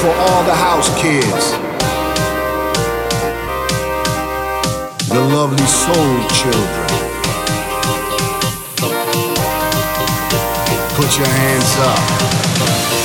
for all the house kids. The lovely soul children. Put your hands up.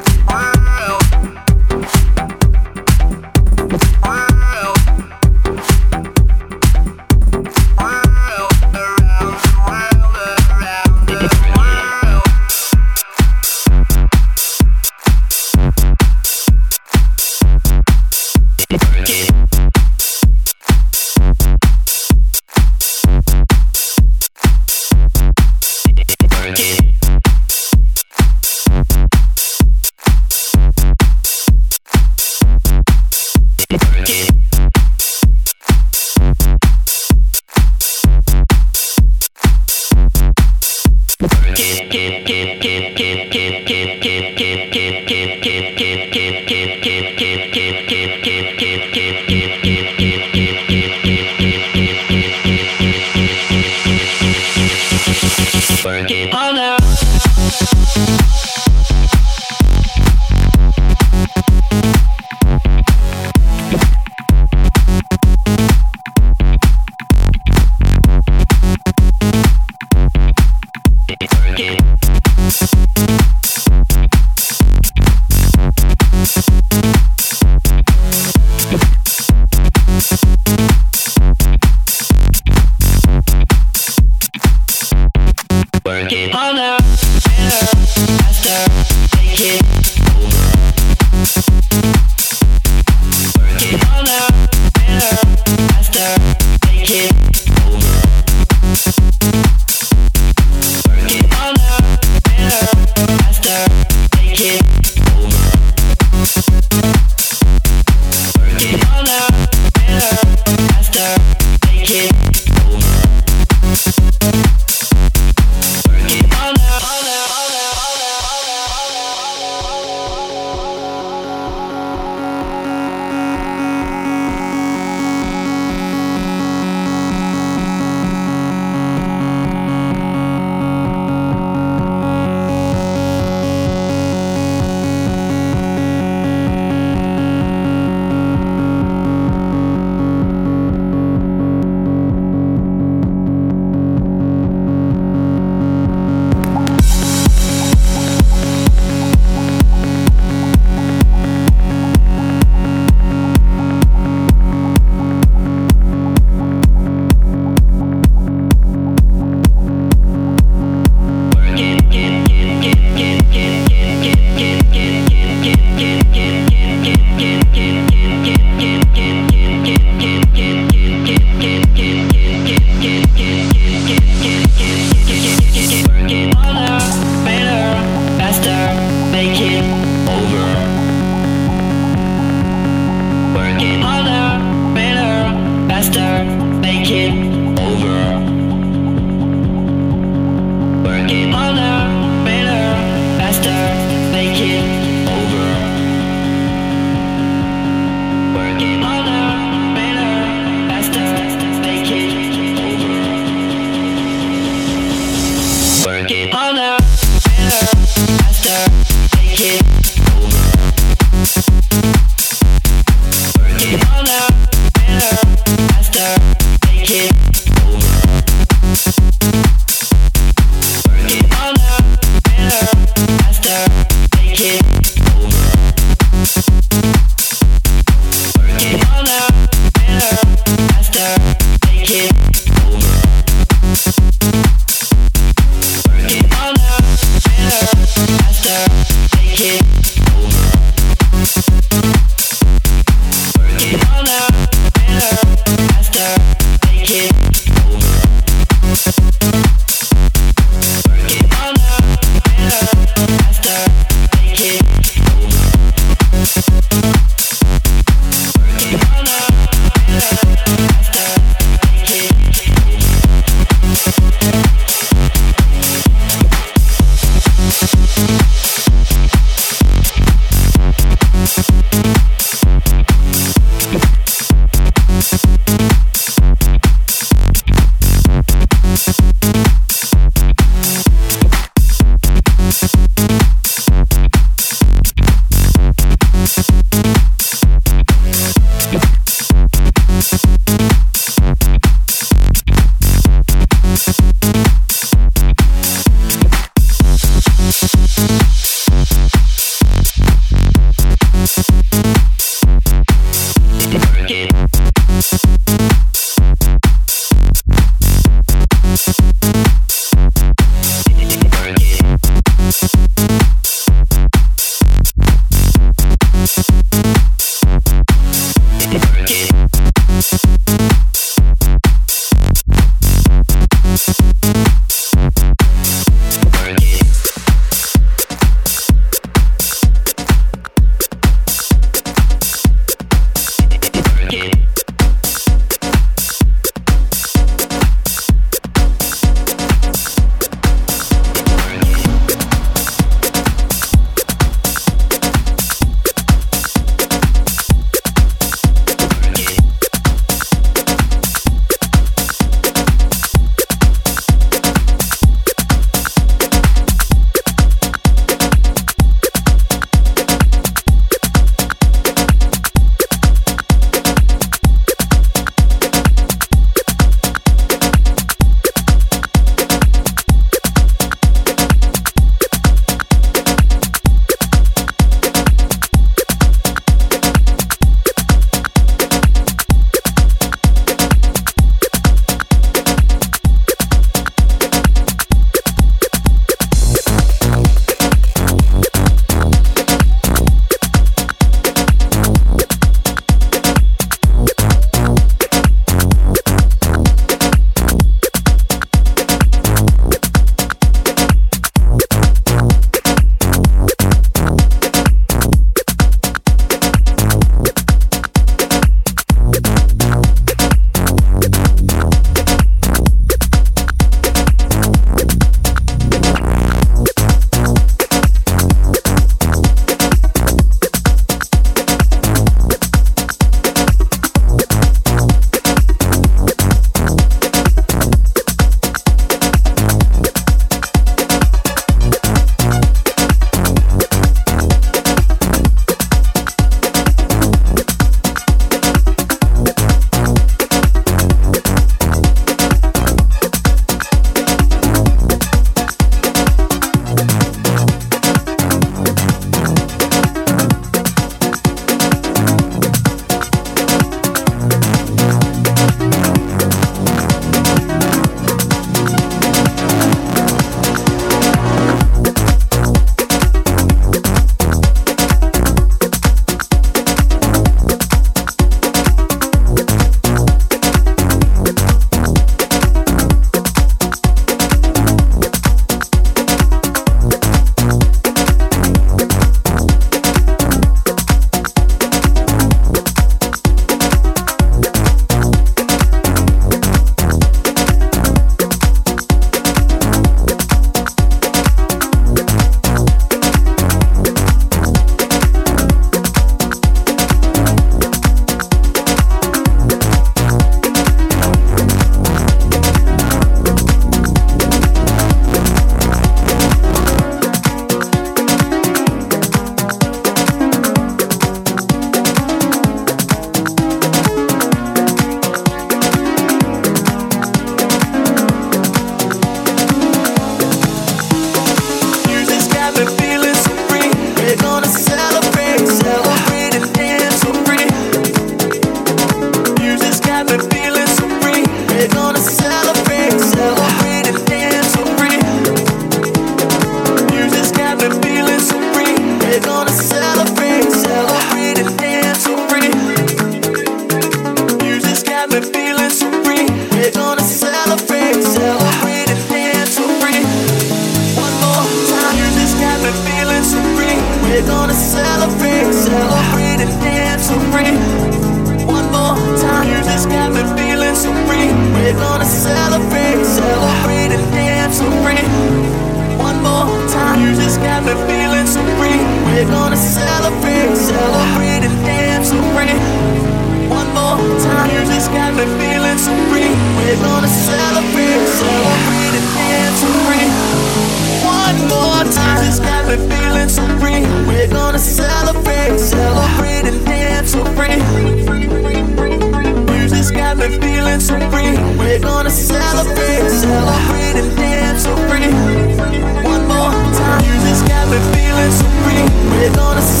We're gonna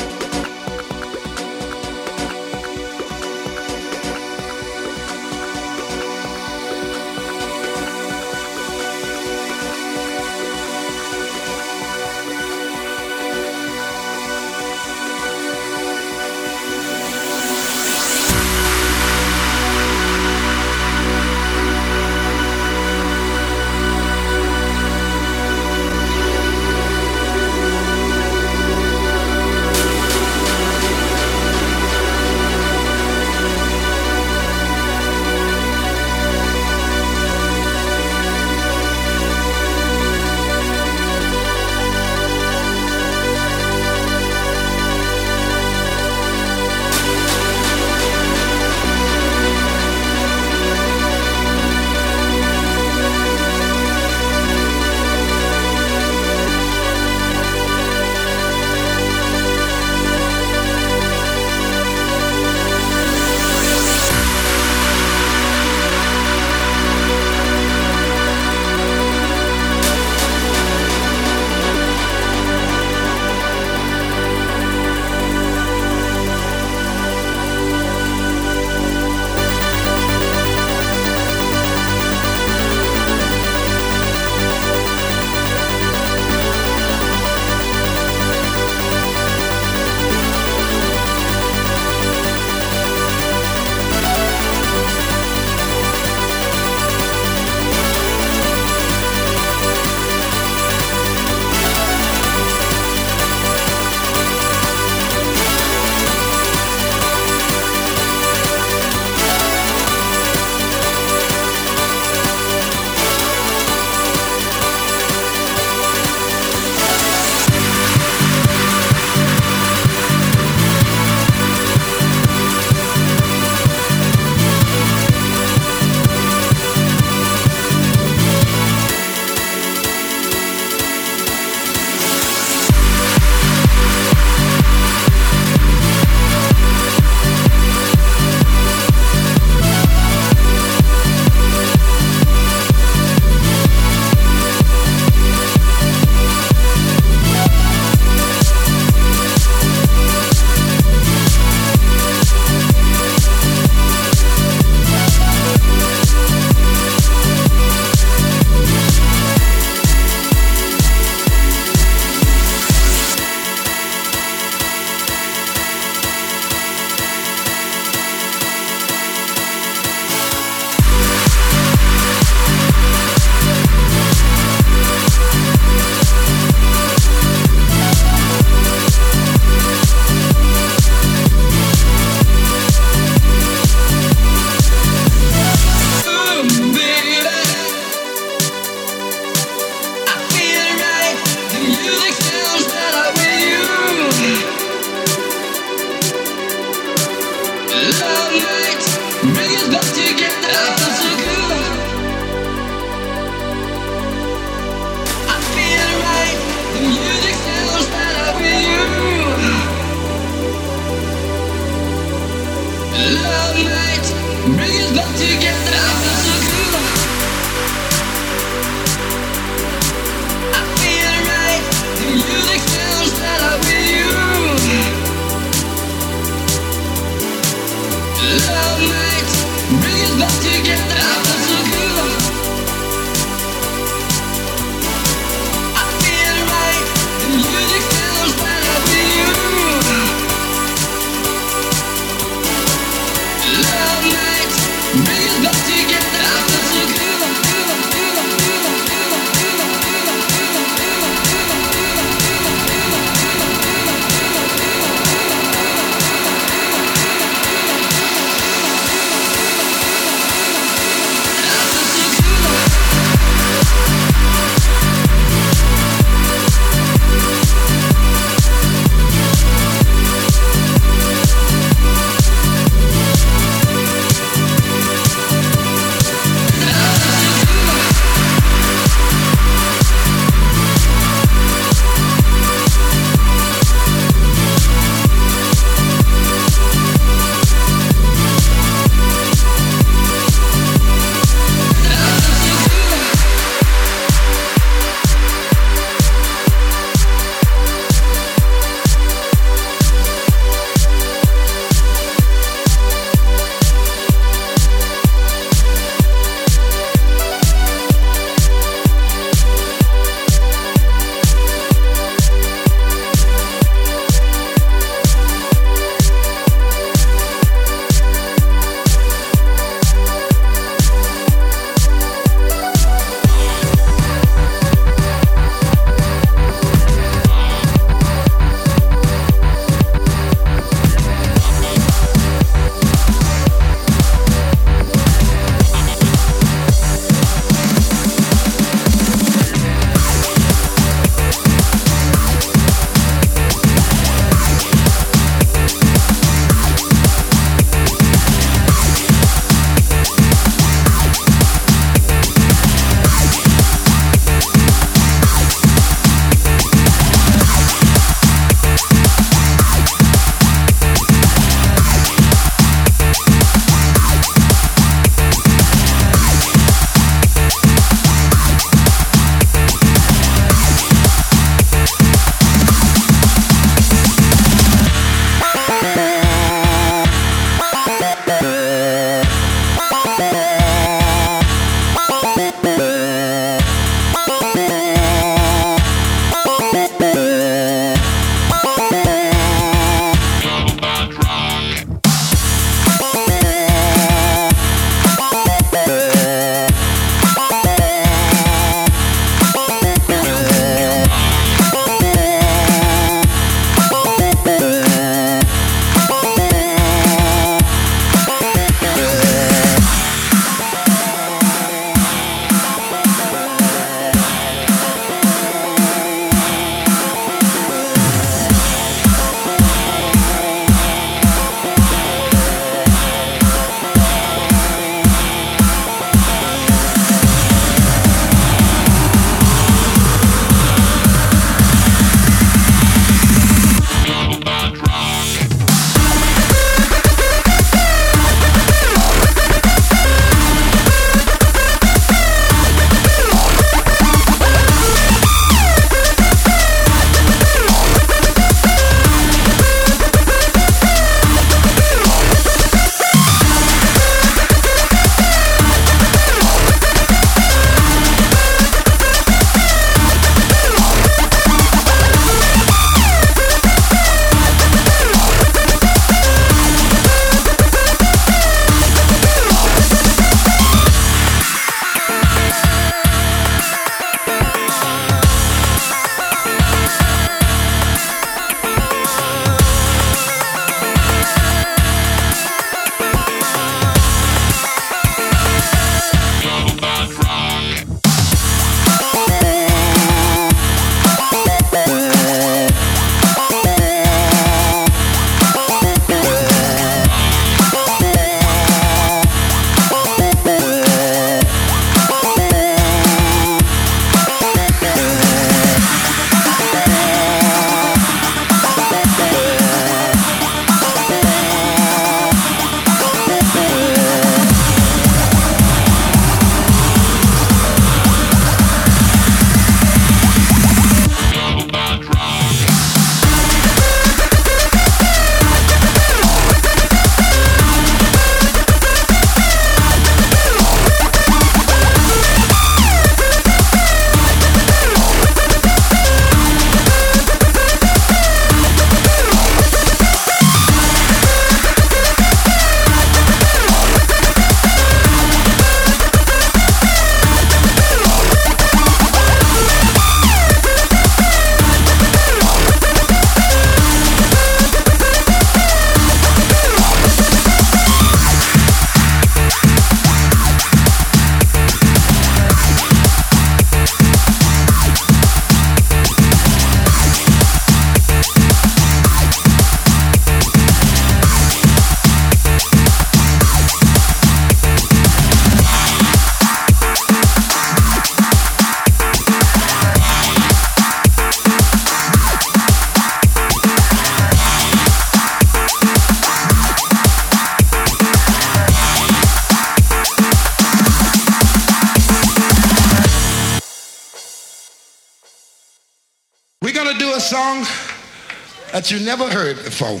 that you never heard before.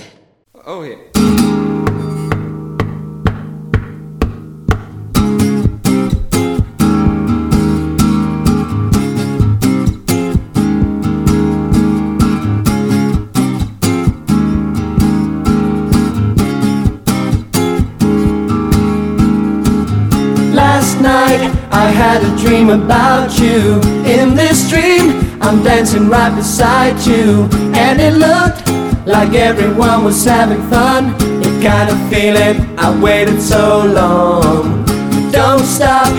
Oh, yeah. Last night I had a dream about you. In this dream, I'm dancing right beside you. And it looked like everyone was having fun. The kind of feeling I waited so long. Don't stop,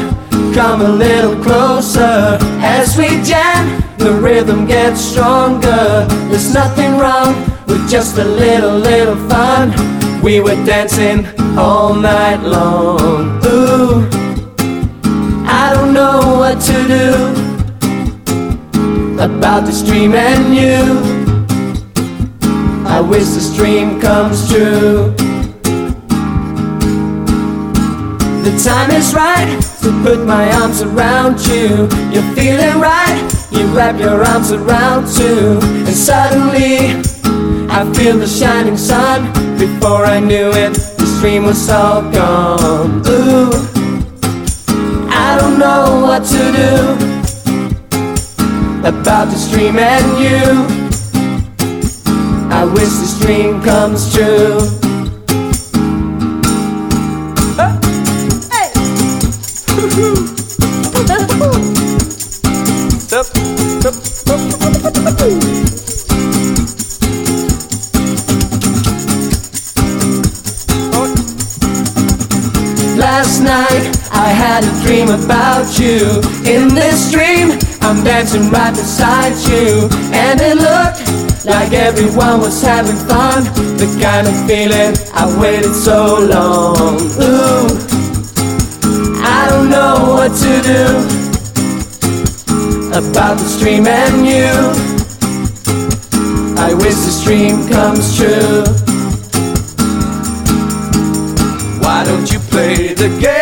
come a little closer as we jam. The rhythm gets stronger. There's nothing wrong with just a little, little fun. We were dancing all night long. Ooh, I don't know what to do about this dream and you. Wish this dream comes true. The time is right to put my arms around you. You're feeling right, you wrap your arms around too. And suddenly, I feel the shining sun. Before I knew it, this dream was all gone. Ooh, I don't know what to do about this dream and you. I wish this dream comes true. Last night I had a dream about you. In this dream, I'm dancing right beside you. And it looked like everyone was having fun. The kind of feeling I waited so long. Ooh, I don't know what to do about this dream and you. I wish this dream comes true. Why don't you play the game?